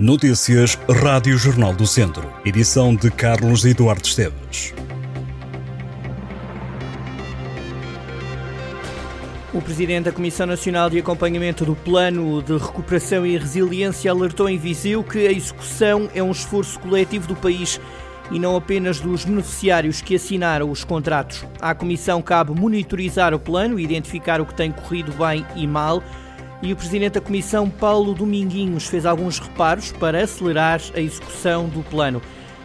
Notícias Rádio Jornal do Centro. Edição de Carlos Eduardo Esteves. O presidente da Comissão Nacional de Acompanhamento do Plano de Recuperação e Resiliência alertou em Viseu que a execução é um esforço coletivo do país e não apenas dos beneficiários que assinaram os contratos. À Comissão cabe monitorizar o plano, identificar o que tem corrido bem e mal e o Presidente da Comissão, Paulo Dominguinhos, fez alguns reparos para acelerar a execução do plano.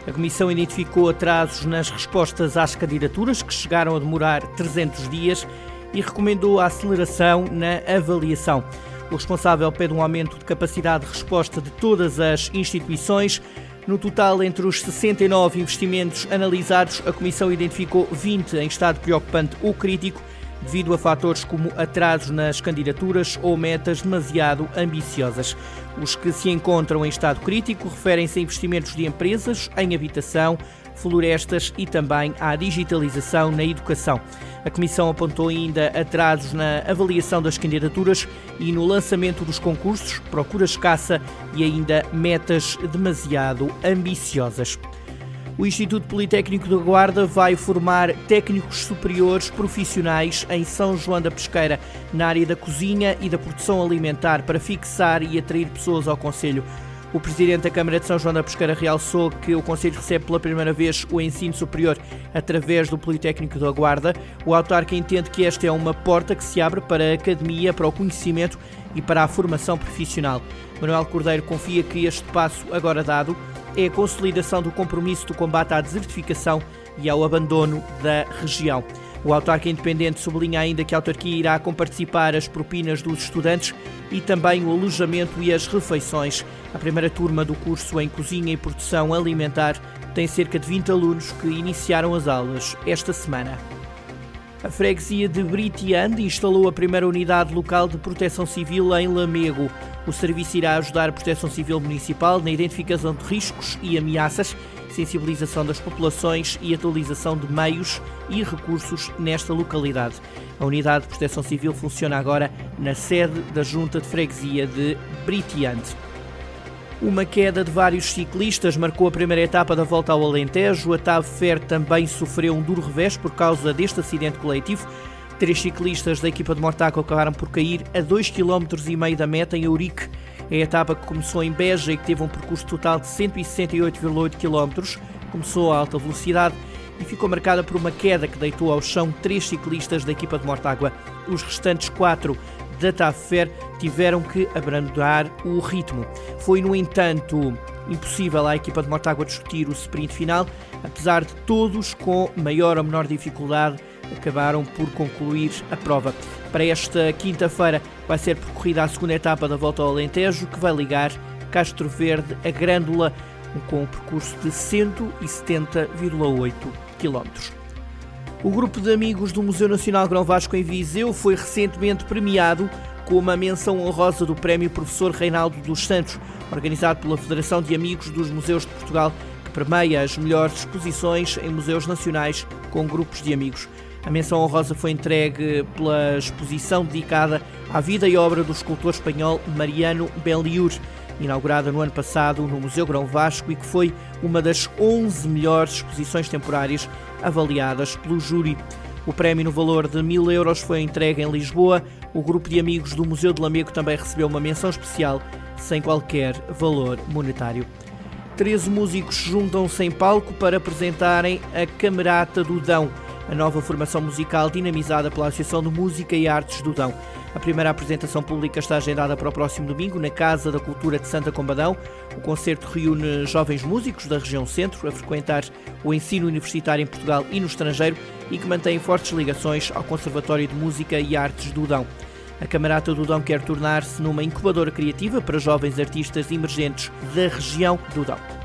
A Comissão identificou atrasos nas respostas às candidaturas, que chegaram a demorar 300 dias, e recomendou a aceleração na avaliação. O responsável pede um aumento de capacidade de resposta de todas as instituições. No total, entre os 69 investimentos analisados, a Comissão identificou 20 em estado preocupante ou crítico devido a fatores como atrasos nas candidaturas ou metas demasiado ambiciosas. Os que se encontram em estado crítico referem-se a investimentos de empresas em habitação, florestas e também à digitalização na educação. A Comissão apontou ainda atrasos na avaliação das candidaturas e no lançamento dos concursos, procura escassa e ainda metas demasiado ambiciosas. O Instituto Politécnico da Guarda vai formar técnicos superiores profissionais em São João da Pesqueira, na área da cozinha e da produção alimentar, para fixar e atrair pessoas ao Conselho. O presidente da Câmara de São João da Pesqueira realçou que o Conselho recebe pela primeira vez o ensino superior através do Politécnico da Guarda. O autarca entende que esta é uma porta que se abre para a academia, para o conhecimento e para a formação profissional. Manuel Cordeiro confia que este passo agora dado é a consolidação do compromisso do combate à desertificação e ao abandono da região. O autarca independente sublinha ainda que a autarquia irá comparticipar as propinas dos estudantes e também o alojamento e as refeições. A primeira turma do curso em Cozinha e Produção Alimentar tem cerca de 20 alunos que iniciaram as aulas esta semana. A freguesia de Britiande instalou a primeira unidade local de proteção civil em Lamego. O serviço irá ajudar a Proteção Civil Municipal na identificação de riscos e ameaças, sensibilização das populações e atualização de meios e recursos nesta localidade. A unidade de Proteção Civil funciona agora na sede da Junta de Freguesia de Britiande. Uma queda de vários ciclistas marcou a primeira etapa da volta ao Alentejo. A TAV Fer também sofreu um duro revés por causa deste acidente coletivo. Três ciclistas da equipa de Mortaco acabaram por cair a 2,5 km da meta em Eurique. A etapa que começou em Beja e que teve um percurso total de 168,8 km começou a alta velocidade e ficou marcada por uma queda que deitou ao chão três ciclistas da equipa de Mortágua. Os restantes quatro da TAFER tiveram que abrandar o ritmo. Foi, no entanto, impossível à equipa de Mortágua discutir o sprint final, apesar de todos, com maior ou menor dificuldade, acabaram por concluir a prova. Para esta quinta-feira vai ser percorrida a segunda etapa da Volta ao Alentejo, que vai ligar Castro Verde a Grândola, com um percurso de 170,8 km. O grupo de amigos do Museu Nacional Grão Vasco em Viseu foi recentemente premiado com uma menção honrosa do Prémio Professor Reinaldo dos Santos, organizado pela Federação de Amigos dos Museus de Portugal, que premia as melhores exposições em museus nacionais com grupos de amigos. A menção honrosa foi entregue pela exposição dedicada à vida e obra do escultor espanhol Mariano Belliur, inaugurada no ano passado no Museu Grão Vasco e que foi uma das 11 melhores exposições temporárias avaliadas pelo júri. O prémio no valor de mil euros foi entregue em Lisboa. O grupo de amigos do Museu de Lamego também recebeu uma menção especial, sem qualquer valor monetário. Treze músicos juntam-se em palco para apresentarem a Camerata do Dão a nova formação musical dinamizada pela Associação de Música e Artes do Dão. A primeira apresentação pública está agendada para o próximo domingo na Casa da Cultura de Santa Combadão. O concerto reúne jovens músicos da região centro a frequentar o ensino universitário em Portugal e no estrangeiro e que mantêm fortes ligações ao Conservatório de Música e Artes do Dão. A Camarata do Dão quer tornar-se numa incubadora criativa para jovens artistas emergentes da região do Dão.